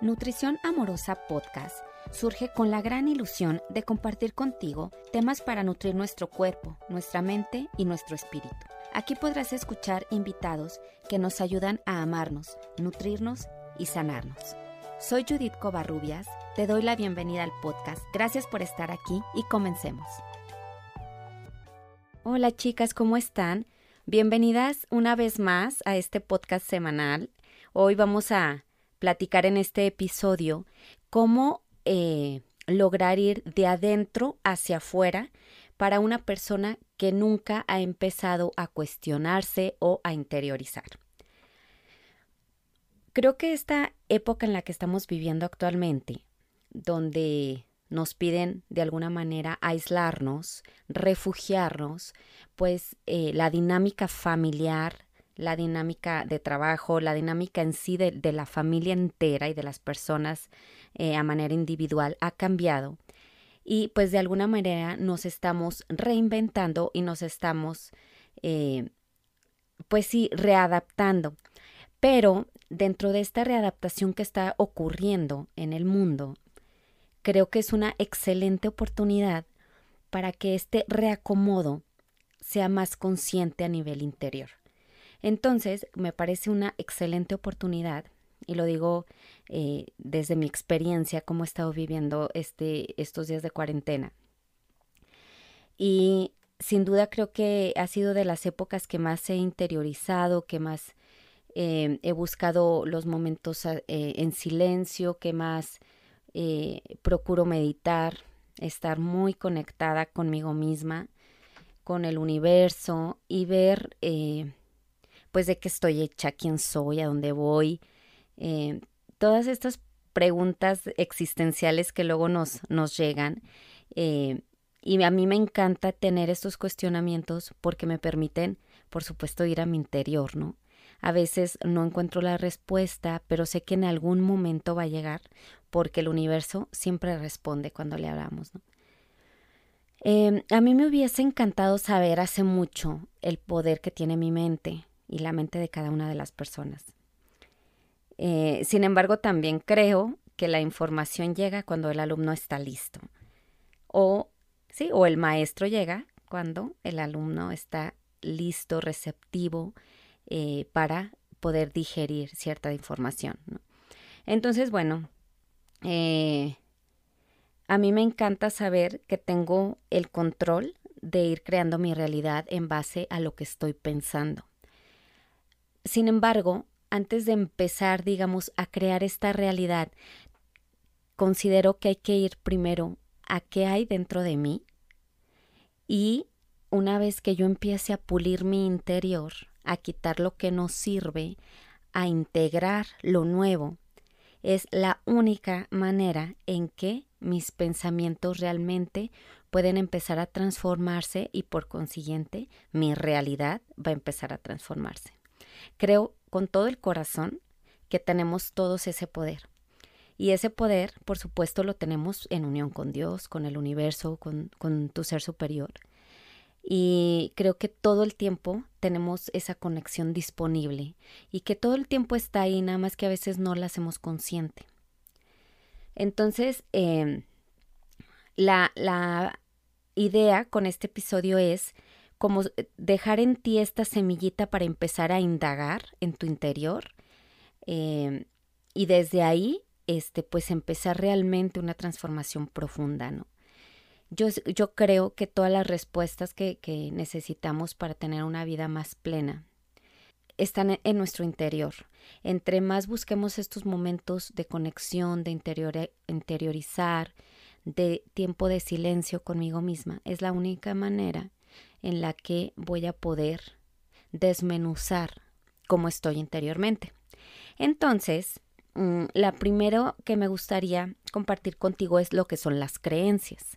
Nutrición Amorosa Podcast surge con la gran ilusión de compartir contigo temas para nutrir nuestro cuerpo, nuestra mente y nuestro espíritu. Aquí podrás escuchar invitados que nos ayudan a amarnos, nutrirnos y sanarnos. Soy Judith Covarrubias, te doy la bienvenida al podcast. Gracias por estar aquí y comencemos. Hola chicas, ¿cómo están? Bienvenidas una vez más a este podcast semanal. Hoy vamos a platicar en este episodio cómo eh, lograr ir de adentro hacia afuera para una persona que nunca ha empezado a cuestionarse o a interiorizar. Creo que esta época en la que estamos viviendo actualmente, donde nos piden de alguna manera aislarnos, refugiarnos, pues eh, la dinámica familiar, la dinámica de trabajo, la dinámica en sí de, la familia entera y de las personas eh, a manera individual ha cambiado. Y pues de alguna manera nos estamos reinventando y nos estamos, eh, pues sí, readaptando. Pero dentro de esta readaptación que está ocurriendo en el mundo, creo que es una excelente oportunidad para que este reacomodo sea más consciente a nivel interior. Entonces, me parece una excelente oportunidad, y lo digo eh, desde mi experiencia, cómo he estado viviendo este, estos días de cuarentena. Y sin duda creo que ha sido de las épocas que más he interiorizado, que más eh, he buscado los momentos eh, en silencio, que más procuro meditar, estar muy conectada conmigo misma, con el universo y ver pues de qué estoy hecha, quién soy, a dónde voy. Eh, todas estas preguntas existenciales que luego nos, nos llegan. Eh, y a mí me encanta tener estos cuestionamientos porque me permiten, por supuesto, ir a mi interior, ¿no? A veces no encuentro la respuesta, pero sé que en algún momento va a llegar porque el universo siempre responde cuando le hablamos. Eh, a mí me hubiese encantado saber hace mucho el poder que tiene mi mente, y la mente de cada una de las personas. Eh, sin embargo, también creo que la información llega cuando el alumno está listo. O, sí, o el maestro llega cuando el alumno está listo, receptivo eh, para poder digerir cierta información. Entonces, bueno, eh, a mí me encanta saber que tengo el control de ir creando mi realidad en base a lo que estoy pensando. Sin embargo, antes de empezar, digamos, a crear esta realidad, considero que hay que ir primero a qué hay dentro de mí y una vez que yo empiece a pulir mi interior, a quitar lo que no sirve, a integrar lo nuevo, es la única manera en que mis pensamientos realmente pueden empezar a transformarse y por consiguiente mi realidad va a empezar a transformarse. Creo con todo el corazón que tenemos todos ese poder. Y ese poder, por supuesto, lo tenemos en unión con Dios, con el universo, con, tu ser superior. Y creo que todo el tiempo tenemos esa conexión disponible y que todo el tiempo está ahí, nada más que a veces no la hacemos consciente. Entonces, em, la, la idea con este episodio es como eh, dejar en ti esta semillita para empezar a indagar en tu interior em, y desde ahí, este, pues empezar realmente una transformación profunda, ¿no? Yo, yo creo que todas las respuestas que, que necesitamos para tener una vida más plena están en nuestro interior. Entre más busquemos estos momentos de conexión, de interior, interiorizar, de tiempo de silencio conmigo misma, es la única manera en la que voy a poder desmenuzar cómo estoy interiormente. Entonces, mm, la primero que me gustaría compartir contigo es lo que son las creencias.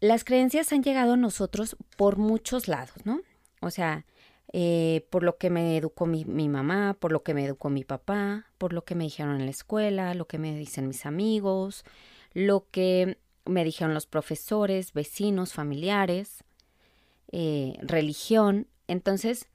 Las creencias han llegado a nosotros por muchos lados, ¿no? O sea, eh, por lo que me educó mi, mi, mamá, por lo que me educó mi papá, por lo que me dijeron en la escuela, lo que me dicen mis amigos, lo que me dijeron los profesores, vecinos, familiares. Eh, religión. Entonces,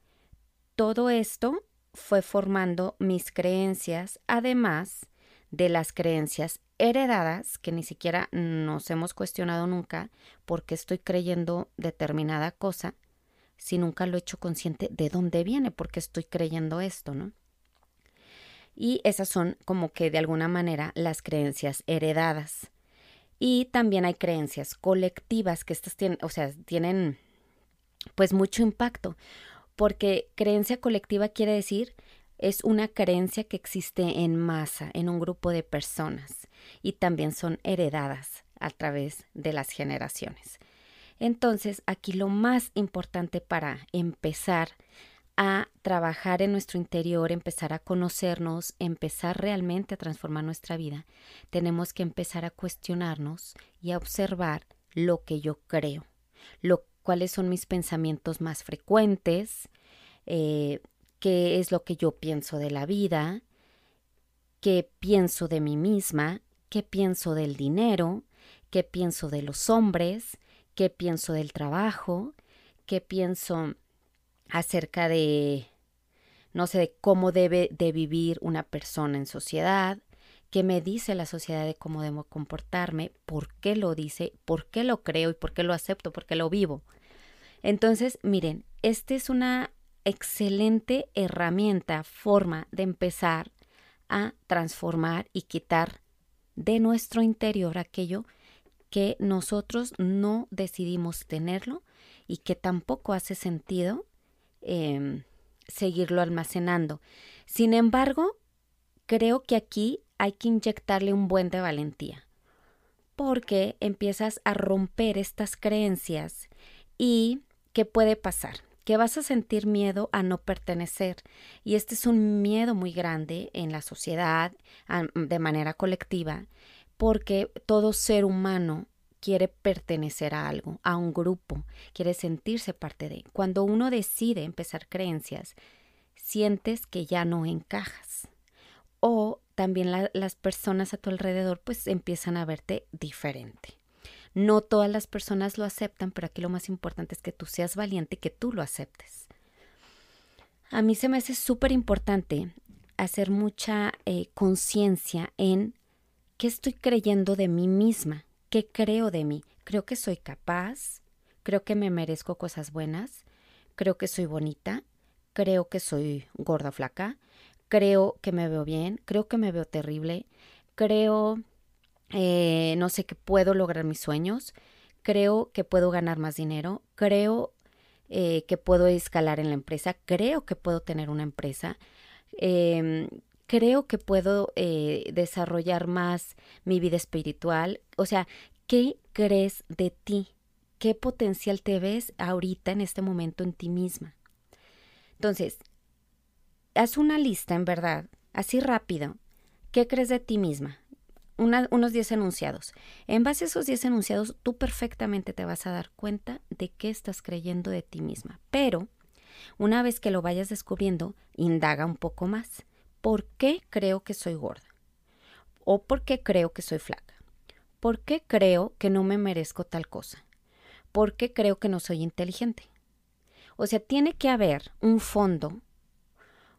todo esto fue formando mis creencias, además de las creencias heredadas que ni siquiera nos hemos cuestionado nunca porque estoy creyendo determinada cosa si nunca lo he hecho consciente de dónde viene, porque estoy creyendo esto, ¿no? Y esas son como que de alguna manera las creencias heredadas. Y también hay creencias colectivas que estas tienen, o sea, tienen pues mucho impacto, porque creencia colectiva quiere decir es una creencia que existe en masa, en un grupo de personas, y también son heredadas a través de las generaciones. Entonces, aquí lo más importante para empezar a trabajar en nuestro interior, empezar a conocernos, empezar realmente a transformar nuestra vida, tenemos que empezar a cuestionarnos y a observar lo que yo creo, lo, cuáles son mis pensamientos más frecuentes, eh, qué es lo que yo pienso de la vida, qué pienso de mí misma, qué pienso del dinero, qué pienso de los hombres, qué pienso del trabajo, qué pienso acerca de, no sé, de cómo debe de vivir una persona en sociedad, qué me dice la sociedad de cómo debo comportarme, por qué lo dice, por qué lo creo y por qué lo acepto, por qué lo vivo. Entonces, miren, esta es una excelente herramienta, forma de empezar a transformar y quitar de nuestro interior aquello que nosotros no decidimos tenerlo y que tampoco hace sentido em, seguirlo almacenando. Sin embargo, creo que aquí hay que inyectarle un buen de valentía, porque empiezas a romper estas creencias y ¿qué puede pasar? que vas a sentir miedo a no pertenecer. Y este es un miedo muy grande en la sociedad, de manera colectiva, porque todo ser humano quiere pertenecer a algo, a un grupo, quiere sentirse parte de. Cuando uno decide empezar creencias, sientes que ya no encajas. O también las personas a tu alrededor pues empiezan a verte diferente. No todas las personas lo aceptan, pero aquí lo más importante es que tú seas valiente y que tú lo aceptes. A mí se me hace súper importante hacer mucha eh, conciencia en qué estoy creyendo de mí misma, qué creo de mí. Creo que soy capaz, creo que me merezco cosas buenas, creo que soy bonita, creo que soy gorda o flaca, creo que me veo bien, creo que me veo terrible, creo eh, no sé que puedo lograr mis sueños, creo que puedo ganar más dinero, creo eh, que puedo escalar en la empresa, creo que puedo tener una empresa, em, creo que puedo eh, desarrollar más mi vida espiritual. O sea, ¿qué crees de ti? ¿Qué potencial te ves ahorita en este momento en ti misma? Entonces, haz una lista, en verdad, así rápido. ¿Qué crees de ti misma? unos 10 enunciados. En base a esos 10 enunciados, tú perfectamente te vas a dar cuenta de qué estás creyendo de ti misma. Pero, una vez que lo vayas descubriendo, indaga un poco más. ¿Por qué creo que soy gorda? ¿O por qué creo que soy flaca? ¿Por qué creo que no me merezco tal cosa? ¿Por qué creo que no soy inteligente? O sea, tiene que haber un fondo,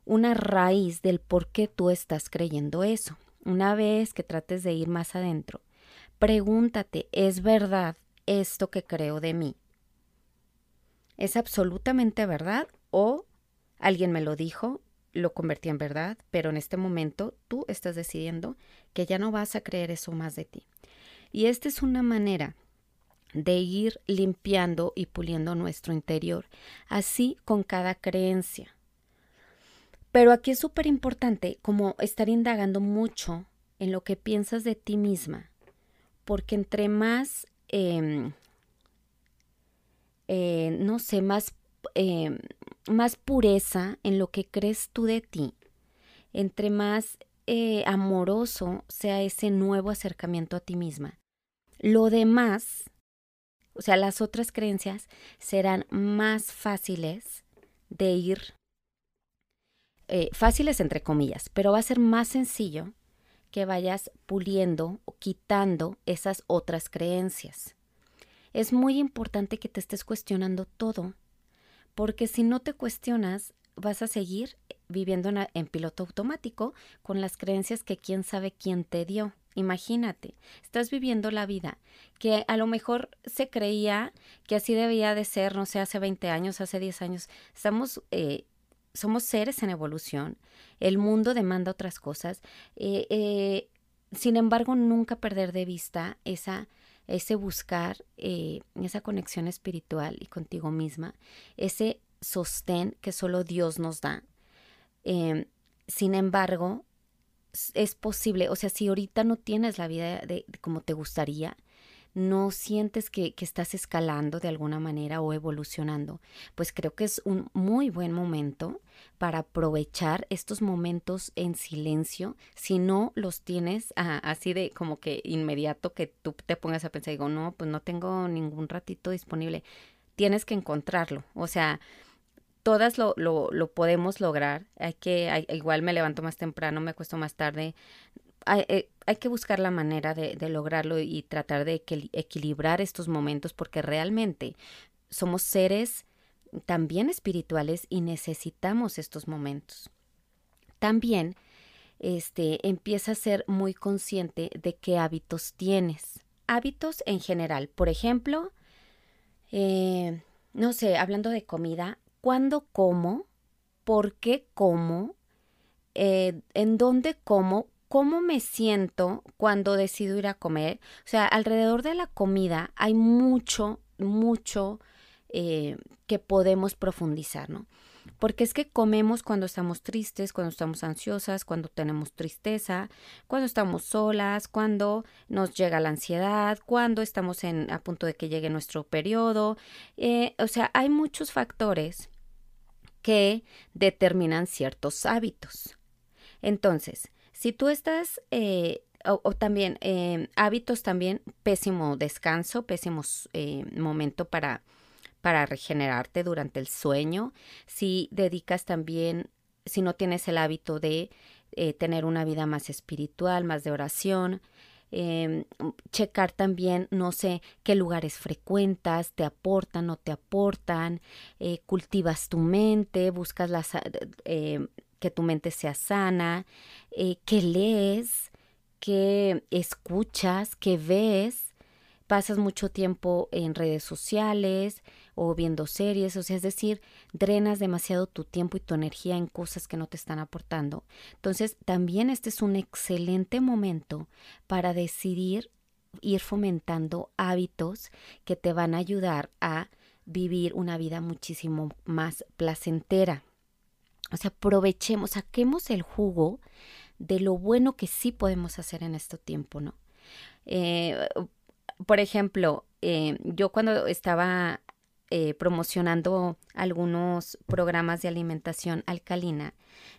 una raíz del por qué tú estás creyendo eso. Una vez que trates de ir más adentro, pregúntate, ¿es verdad esto que creo de mí? ¿Es absolutamente verdad o alguien me lo dijo, lo convertí en verdad, pero en este momento tú estás decidiendo que ya no vas a creer eso más de ti? Y esta es una manera de ir limpiando y puliendo nuestro interior, así con cada creencia. Pero aquí es súper importante como estar indagando mucho en lo que piensas de ti misma, porque entre más, em, eh, no sé, más, em, más pureza en lo que crees tú de ti, entre más eh, amoroso sea ese nuevo acercamiento a ti misma, lo demás, o sea, las otras creencias serán más fáciles de ir eh, fáciles entre comillas, pero va a ser más sencillo que vayas puliendo o quitando esas otras creencias. Es muy importante que te estés cuestionando todo, porque si no te cuestionas, vas a seguir viviendo en, piloto automático con las creencias que quién sabe quién te dio. Imagínate, estás viviendo la vida que a lo mejor se creía que así debía de ser, no sé, hace 20 años, hace 10 años. Estamos, eh, somos seres en evolución, el mundo demanda otras cosas. Eh, eh, sin embargo, nunca perder de vista esa, ese buscar, esa conexión espiritual y contigo misma, ese sostén que solo Dios nos da. Em, sin embargo, es posible, o sea, si ahorita no tienes la vida de, como te gustaría, no sientes que, que, estás escalando de alguna manera o evolucionando, pues creo que es un muy buen momento para aprovechar estos momentos en silencio. Si no los tienes ah, así de como que inmediato que tú te pongas a pensar, digo, no, pues no tengo ningún ratito disponible, tienes que encontrarlo. O sea, todas lo, lo, lo podemos lograr. Hay que, igual me levanto más temprano, me acuesto más tarde. Hay, eh, hay que buscar la manera de, de, lograrlo y tratar de equilibrar estos momentos porque realmente somos seres también espirituales y necesitamos estos momentos. También este, empieza a ser muy consciente de qué hábitos tienes. Hábitos en general. Por ejemplo, eh, no sé, hablando de comida, cuándo como, por qué como, eh, en dónde como, cómo me siento cuando decido ir a comer. O sea, alrededor de la comida hay mucho, mucho eh, que podemos profundizar, ¿no? Porque es que comemos cuando estamos tristes, cuando estamos ansiosas, cuando tenemos tristeza, cuando estamos solas, cuando nos llega la ansiedad, cuando estamos en, a punto de que llegue nuestro periodo. Eh, o sea, hay muchos factores que determinan ciertos hábitos. Entonces, si tú estás, eh, o, también eh, hábitos también, pésimo descanso, pésimo eh, momento para, para regenerarte durante el sueño, si dedicas también, si no tienes el hábito de tener una vida más espiritual, más de oración, eh, checar también, no sé, qué lugares frecuentas, te aportan o te aportan, cultivas tu mente, buscas las, que tu mente sea sana, eh, qué lees, qué escuchas, qué ves, pasas mucho tiempo en redes sociales, o viendo series, o sea, es decir, drenas demasiado tu tiempo y tu energía en cosas que no te están aportando. Entonces, también este es un excelente momento para decidir ir fomentando hábitos que te van a ayudar a vivir una vida muchísimo más placentera. O sea, aprovechemos, saquemos el jugo de lo bueno que sí podemos hacer en este tiempo, ¿no? Eh, por ejemplo, eh, yo cuando estaba eh, promocionando algunos programas de alimentación alcalina.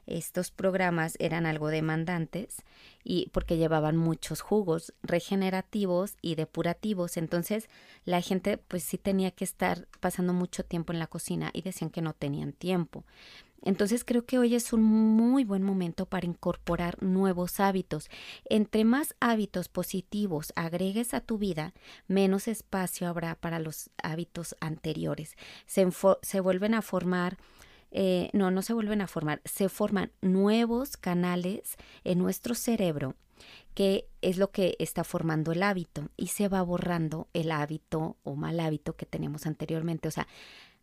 Estos programas eran algo demandantes y porque llevaban muchos jugos regenerativos y depurativos. Entonces la gente pues sí tenía que estar pasando mucho tiempo en la cocina y decían que no tenían tiempo. Entonces creo que hoy es un muy buen momento para incorporar nuevos hábitos. Entre más hábitos positivos agregues a tu vida, menos espacio habrá para los hábitos anteriores. Se, se vuelven a formar eh, no, no se vuelven a formar, se forman nuevos canales en nuestro cerebro que es lo que está formando el hábito y se va borrando el hábito o mal hábito que tenemos anteriormente. O sea,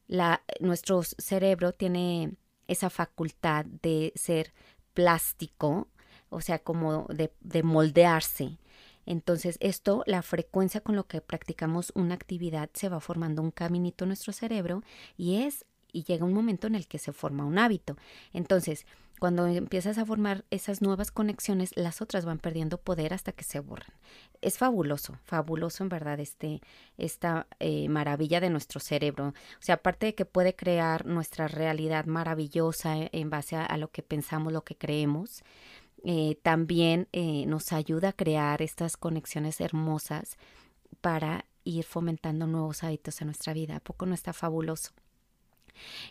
la, nuestro cerebro tiene esa facultad de ser plástico, o sea, como de, de moldearse. Entonces, esto, la frecuencia con lo que practicamos una actividad, se va formando un caminito en nuestro cerebro y es, y llega un momento en el que se forma un hábito. Entonces, cuando empiezas a formar esas nuevas conexiones, las otras van perdiendo poder hasta que se borran. Es fabuloso, fabuloso en verdad este, esta eh, maravilla de nuestro cerebro. O sea, aparte de que puede crear nuestra realidad maravillosa en base a, lo que pensamos, lo que creemos, eh, también eh, nos ayuda a crear estas conexiones hermosas para ir fomentando nuevos hábitos en nuestra vida. ¿A poco no está fabuloso?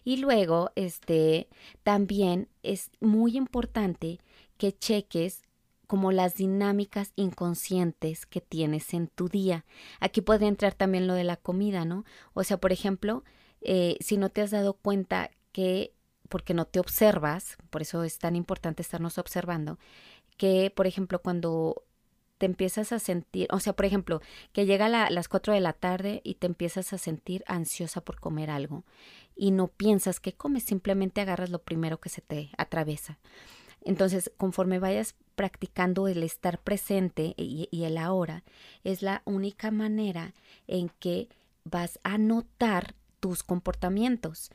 Y luego, este, también es muy importante que cheques como las dinámicas inconscientes que tienes en tu día. Aquí puede entrar también lo de la comida, ¿no? O sea, por ejemplo, eh, si no te has dado cuenta que porque no te observas, por eso es tan importante estarnos observando, que por ejemplo cuando te empiezas a sentir, o sea, por ejemplo, que llega a las 4 de la tarde y te empiezas a sentir ansiosa por comer algo y no piensas que comes, simplemente agarras lo primero que se te atraviesa. Entonces, conforme vayas practicando el estar presente y, y el ahora, es la única manera en que vas a notar tus comportamientos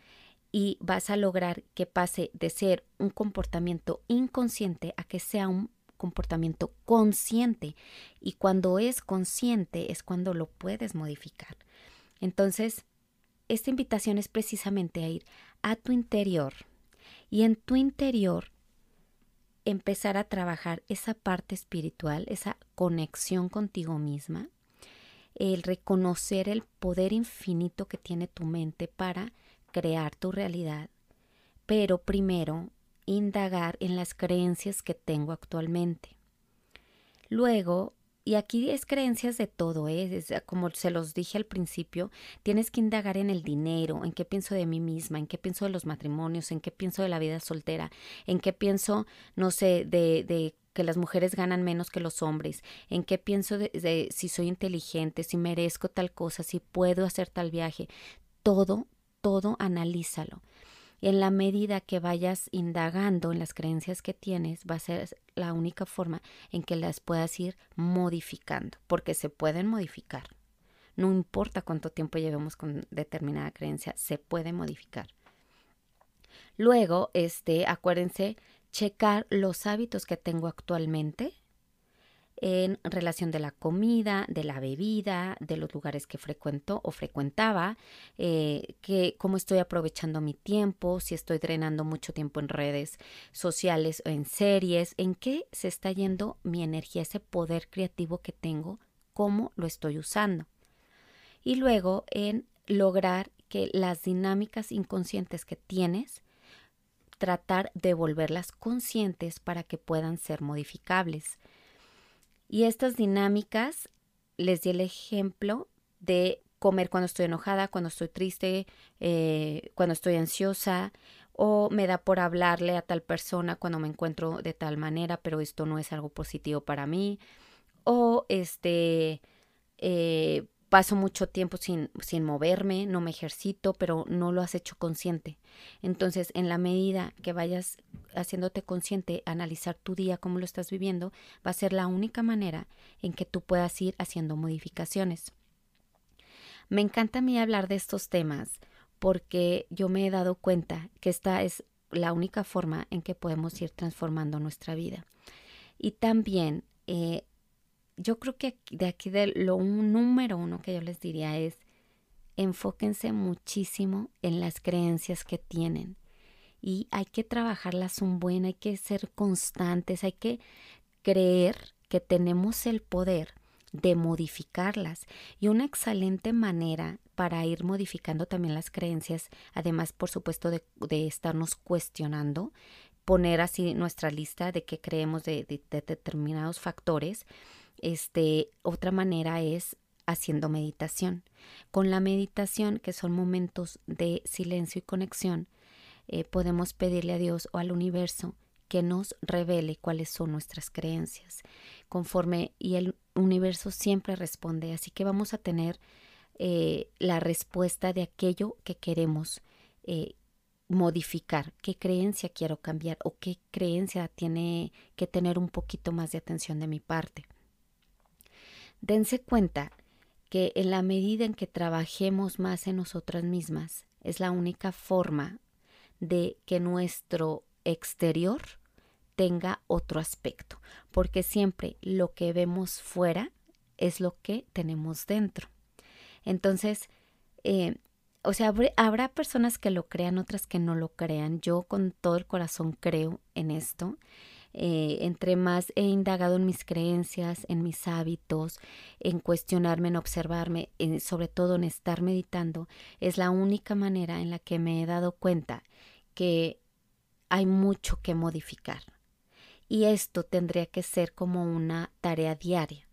y vas a lograr que pase de ser un comportamiento inconsciente a que sea un comportamiento consciente y cuando es consciente es cuando lo puedes modificar. Entonces, esta invitación es precisamente a ir a tu interior y en tu interior empezar a trabajar esa parte espiritual, esa conexión contigo misma, el reconocer el poder infinito que tiene tu mente para crear tu realidad, pero primero indagar en las creencias que tengo actualmente. Luego, y aquí es creencias de todo, ¿eh? es, como se los dije al principio, tienes que indagar en el dinero, en qué pienso de mí misma, en qué pienso de los matrimonios, en qué pienso de la vida soltera, en qué pienso, no sé, de, de que las mujeres ganan menos que los hombres, en qué pienso de si soy inteligente, si merezco tal cosa, si puedo hacer tal viaje. Todo, todo analízalo en la medida que vayas indagando en las creencias que tienes, va a ser la única forma en que las puedas ir modificando, porque se pueden modificar. No importa cuánto tiempo llevemos con determinada creencia, se puede modificar. Luego, este, acuérdense, checar los hábitos que tengo actualmente, en relación de la comida, de la bebida, de los lugares que frecuento o frecuentaba, eh, que cómo estoy aprovechando mi tiempo, si estoy drenando mucho tiempo en redes sociales o en series, en qué se está yendo mi energía, ese poder creativo que tengo, cómo lo estoy usando. Y luego en lograr que las dinámicas inconscientes que tienes, tratar de volverlas conscientes para que puedan ser modificables. Y estas dinámicas, les di el ejemplo de comer cuando estoy enojada, cuando estoy triste, eh, cuando estoy ansiosa, o me da por hablarle a tal persona cuando me encuentro de tal manera, pero esto no es algo positivo para mí, o este, eh, paso mucho tiempo sin, sin moverme, no me ejercito, pero no lo has hecho consciente. Entonces, en la medida que vayas haciéndote consciente, analizar tu día, cómo lo estás viviendo, va a ser la única manera en que tú puedas ir haciendo modificaciones. Me encanta a mí hablar de estos temas porque yo me he dado cuenta que esta es la única forma en que podemos ir transformando nuestra vida. Y también eh, yo creo que de aquí de lo número uno que yo les diría es enfóquense muchísimo en las creencias que tienen. Y hay que trabajarlas un buen, hay que ser constantes, hay que creer que tenemos el poder de modificarlas. Y una excelente manera para ir modificando también las creencias, además por supuesto de, de estarnos cuestionando, poner así nuestra lista de qué creemos de, de determinados factores, este, otra manera es haciendo meditación. Con la meditación, que son momentos de silencio y conexión, eh, podemos pedirle a Dios o al universo que nos revele cuáles son nuestras creencias. Conforme, y el universo siempre responde, así que vamos a tener eh, la respuesta de aquello que queremos eh, modificar, qué creencia quiero cambiar o qué creencia tiene que tener un poquito más de atención de mi parte. Dense cuenta que en la medida en que trabajemos más en nosotras mismas, es la única forma de que nuestro exterior tenga otro aspecto, porque siempre lo que vemos fuera es lo que tenemos dentro. Entonces, eh, o sea, habrá personas que lo crean, otras que no lo crean. Yo con todo el corazón creo en esto eh, entre más he indagado en mis creencias, en mis hábitos, en cuestionarme, en observarme, sobre todo en estar meditando, es la única manera en la que me he dado cuenta que hay mucho que modificar. Y esto tendría que ser como una tarea diaria.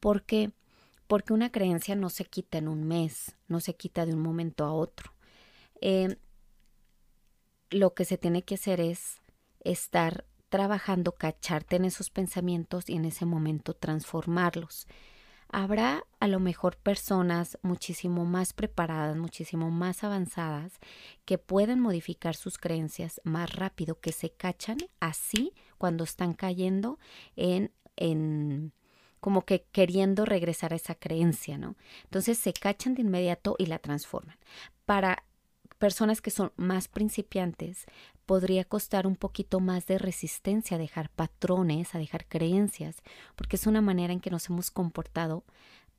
¿Por qué? Porque una creencia no se quita en un mes, no se quita de un momento a otro. Eh, lo que se tiene que hacer es estar trabajando, cacharte en esos pensamientos y en ese momento transformarlos. Habrá a lo mejor personas muchísimo más preparadas, muchísimo más avanzadas, que pueden modificar sus creencias más rápido, que se cachan así cuando están cayendo en, en como que queriendo regresar a esa creencia, ¿no? Entonces se cachan de inmediato y la transforman. Para personas que son más principiantes, podría costar un poquito más de resistencia a dejar patrones, a dejar creencias, porque es una manera en que nos hemos comportado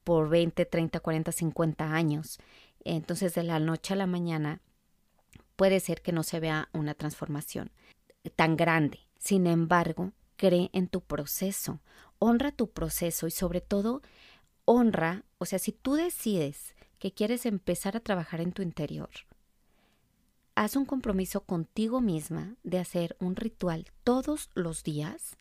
por 20, 30, 40, 50 años. Entonces, de la noche a la mañana, puede ser que no se vea una transformación tan grande. Sin embargo, cree en tu proceso, honra tu proceso y sobre todo honra, o sea, si tú decides que quieres empezar a trabajar en tu interior, haz un compromiso contigo misma de hacer un ritual todos los días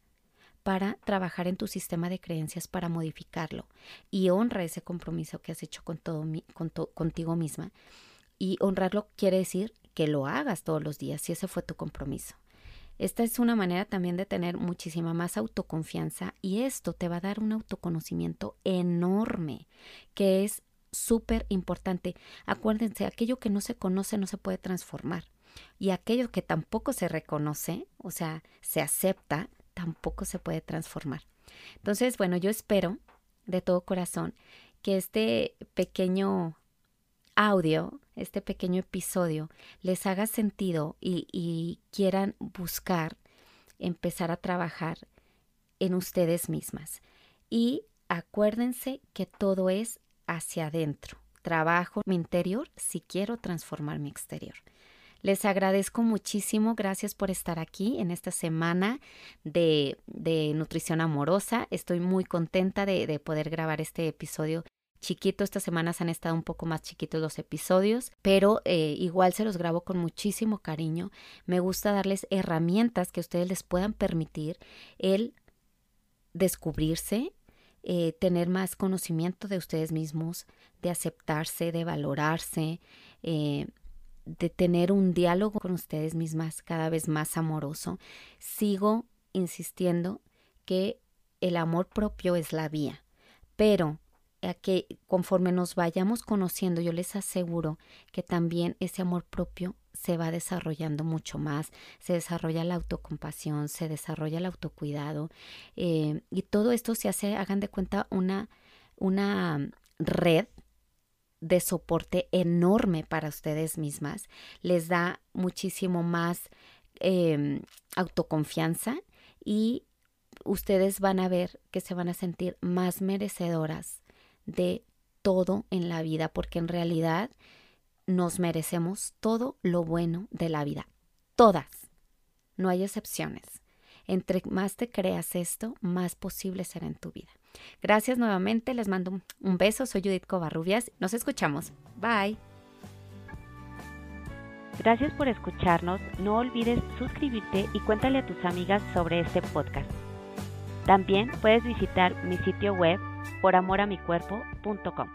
para trabajar en tu sistema de creencias, para modificarlo. Y honra ese compromiso que has hecho con todo, contigo misma. Y honrarlo quiere decir que lo hagas todos los días, si ese fue tu compromiso. Esta es una manera también de tener muchísima más autoconfianza y esto te va a dar un autoconocimiento enorme, que es súper importante. Acuérdense, aquello que no se conoce no se puede transformar. Y aquello que tampoco se reconoce, o sea, se acepta, tampoco se puede transformar. Entonces, bueno, yo espero de todo corazón que este pequeño audio, este pequeño episodio, les haga sentido y, y quieran buscar empezar a trabajar en ustedes mismas. Y acuérdense que todo es hacia adentro. Trabajo mi interior si quiero transformar mi exterior. Les agradezco muchísimo, gracias por estar aquí en esta semana de, de nutrición amorosa. Estoy muy contenta de, de poder grabar este episodio chiquito. Estas semanas han estado un poco más chiquitos los episodios, pero eh, igual se los grabo con muchísimo cariño. Me gusta darles herramientas que ustedes les puedan permitir el descubrirse, eh, tener más conocimiento de ustedes mismos, de aceptarse, de valorarse, eh, de tener un diálogo con ustedes mismas cada vez más amoroso. Sigo insistiendo que el amor propio es la vía, pero a que conforme nos vayamos conociendo, yo les aseguro que también ese amor propio se va desarrollando mucho más, se desarrolla la autocompasión, se desarrolla el autocuidado eh, y todo esto se hace, hagan de cuenta, una, una red de soporte enorme para ustedes mismas, les da muchísimo más em, autoconfianza y ustedes van a ver que se van a sentir más merecedoras de todo en la vida, porque en realidad nos merecemos todo lo bueno de la vida. Todas. No hay excepciones. Entre más te creas esto, más posible será en tu vida. Gracias nuevamente, les mando un beso, soy Judith Covarrubias, nos escuchamos. Bye. Gracias por escucharnos, no olvides suscribirte y cuéntale a tus amigas sobre este podcast. También puedes visitar mi sitio web poramoramicuerpo.com.